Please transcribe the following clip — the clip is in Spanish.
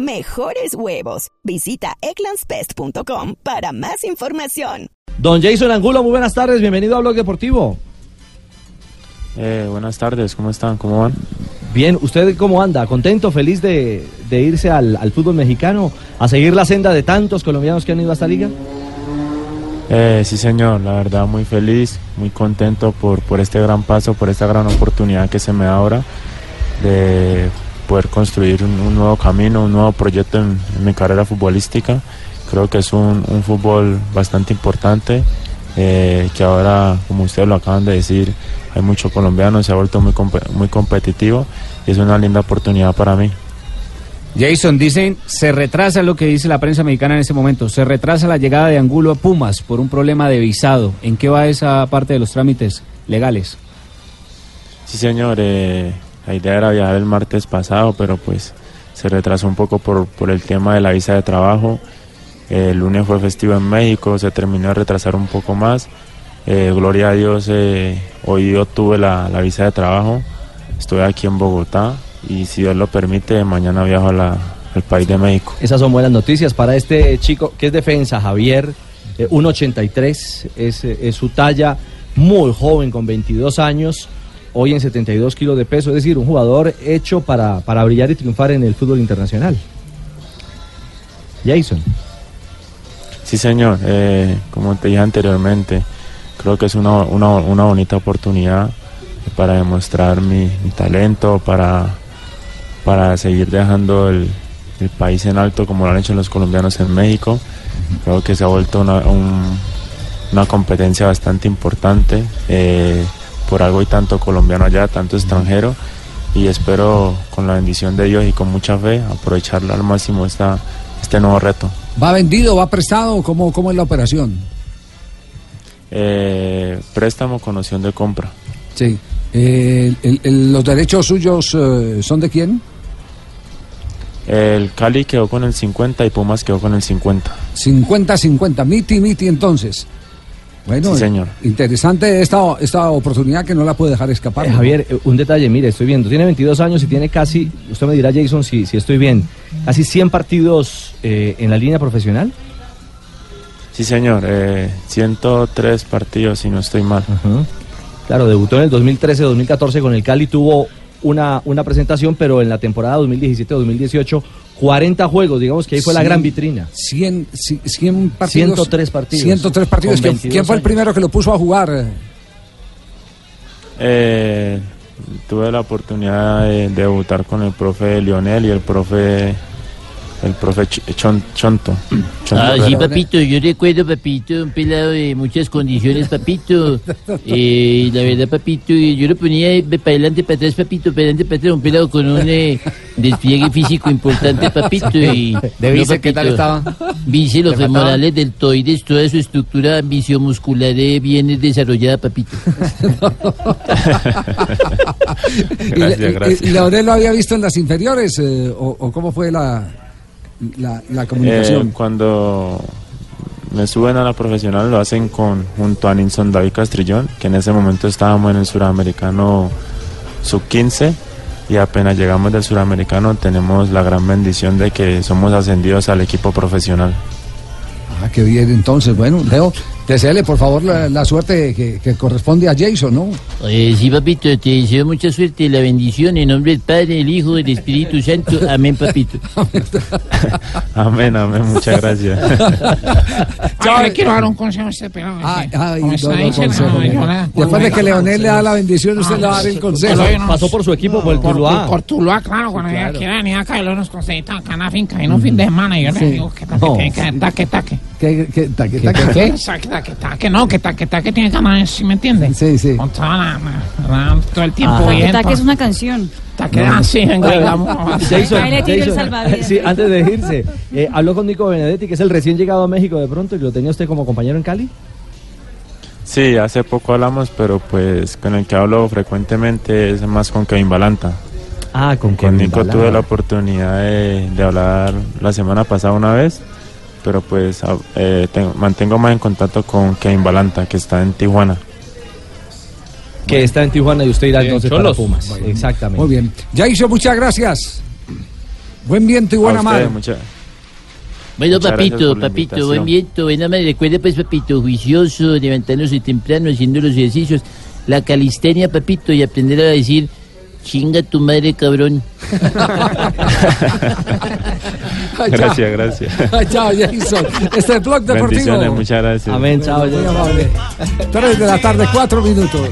Mejores huevos. Visita egglandsbest.com para más información. Don Jason Angulo, muy buenas tardes, bienvenido a Blog Deportivo. Eh, buenas tardes, ¿cómo están? ¿Cómo van? Bien, ¿usted cómo anda? ¿Contento, feliz de, de irse al, al, fútbol mexicano, a seguir la senda de tantos colombianos que han ido a esta liga? Eh, sí, señor, la verdad muy feliz, muy contento por, por este gran paso, por esta gran oportunidad que se me da ahora de poder construir un, un nuevo camino, un nuevo proyecto en, en, mi carrera futbolística. Creo que es un, un fútbol bastante importante, eh, que ahora, como ustedes lo acaban de decir, hay muchos colombianos, se ha vuelto muy, muy competitivo y es una linda oportunidad para mí. Jason, dicen, se retrasa lo que dice la prensa mexicana en este momento, se retrasa la llegada de Angulo a Pumas por un problema de visado. ¿En qué va esa parte de los trámites legales? Sí, señor, eh, la idea era viajar el martes pasado, pero pues se retrasó un poco por, por el tema de la visa de trabajo. Eh, el lunes fue festivo en México, se terminó de retrasar un poco más. Eh, gloria a Dios, eh, hoy yo tuve la, la, visa de trabajo, estoy aquí en Bogotá y si Dios lo permite, mañana viajo a la, al país de México. Esas son buenas noticias para este chico que es defensa, Javier, eh, 1.83, es, es su talla, muy joven, con 22 años hoy en 72 kilos de peso, es decir, un jugador hecho para, para brillar y triunfar en el fútbol internacional. Jason. Sí, señor, eh, como te dije anteriormente, creo que es una, una, una bonita oportunidad para demostrar mi, mi, talento, para, para seguir dejando el, el, país en alto como lo han hecho los colombianos en México. Creo que se ha vuelto una, un, una competencia bastante importante. Eh, por algo hay tanto colombiano allá, tanto extranjero y espero con la bendición de Dios y con mucha fe aprovecharlo al máximo esta, este nuevo reto. ¿Va vendido, va prestado? ¿Cómo, cómo es la operación? Eh, préstamo con opción de compra. Sí. Eh, el, el, ¿Los derechos suyos eh, son de quién? El Cali quedó con el 50 y Pumas quedó con el 50. 50-50, miti, miti entonces. Bueno, sí, señor. interesante esta, esta oportunidad que no la puede dejar escapar. Eh, Javier, un detalle, mire, estoy viendo, tiene 22 años y tiene casi, usted me dirá Jason si, si estoy bien, casi 100 partidos eh, en la línea profesional. Sí, señor, eh, 103 partidos si no estoy mal. Uh -huh. Claro, debutó en el 2013-2014 con el Cali, tuvo una, una presentación, pero en la temporada 2017-2018 40 juegos, digamos que ahí fue 100, la gran vitrina. 100, 100 partidos. 103 partidos. 103 partidos. ¿Quién, ¿Quién, fue el primero que lo puso a jugar? Eh, tuve la oportunidad de debutar con el profe Lionel y el profe el profe Chon, Chonto. Chonto ah, sí, papito, yo recuerdo, papito, un pelado de muchas condiciones, papito. Eh, la verdad, papito, yo lo ponía para adelante, para atrás, papito, para adelante, para atrás, un pelado con un eh, despliegue físico importante, papito. Y, ¿De vice no, qué tal estaba? Vice, los femorales, deltoides, toda su estructura visiomuscular bien desarrollada, papito. gracias, gracias. ¿Y, y, Laurel lo había visto en las inferiores? Eh, o, ¿O cómo fue la...? La, la, comunicación? Eh, cuando me suben a la profesional lo hacen con junto a Nilson David Castrillón, que en ese momento estábamos en el suramericano sub 15 y apenas llegamos del suramericano tenemos la gran bendición de que somos ascendidos al equipo profesional. Ah, qué bien, entonces, bueno, Leo, deseale por favor la, la suerte que, que, corresponde a Jason, ¿no? Eh, sí, papito, te deseo mucha suerte y la bendición en nombre del Padre, del Hijo y del Espíritu Santo. Amén, papito. amén, amén, muchas gracias. Yo le quiero dar un consejo a este pelado. Ay, ay, no, no, consejo, Después de que Leonel le da la bendición, usted le va a dar el consejo. Pasó por su equipo, por el por, Tuluá. Por, Tuluá, claro, cuando ella quiera venir acá y luego nos conseguimos acá en la finca en un fin de semana. Y yo le digo que taque, que taque, taque. ¿Qué, qué, taque, taque, qué? Taque, taque, no, que taque, taque tiene ganas, ¿sí me entiendes? Sí, sí. Con toda la, la, todo el tiempo. Taque, taque es una canción. Taque, así, digamos. Jason, Jason, sí, antes de irse, eh, habló con Nico Benedetti, que es el recién llegado a México de pronto, y lo tenía usted como compañero en Cali. Sí, hace poco hablamos, pero pues con el que hablo frecuentemente es más con Kevin Balanta. Ah, con Con Kevin Nico Balanta. tuve la oportunidad de, de hablar la semana pasada una vez, pero pues a- eh, tengo- mantengo más en contacto con Kevin Balanta, que está en Tijuana. Que está en Tijuana y usted irá En entonces para. Pumas. Exactamente. Muy bien. Jason, muchas gracias. Buen viento y buena mar. mucha- Bueno, Muchas papito, papito, buen viento, buena madre. Recuerda, pues, papito, juicioso, levantándose temprano, haciendo los ejercicios, la calistenia, papito, y aprender a decir, chinga tu madre, cabrón. Gracias, gracias. Chao, Jason. Este es Blog Deportivo. Muchas gracias. Amén, chao. Muy amable. Tres de la tarde, cuatro minutos.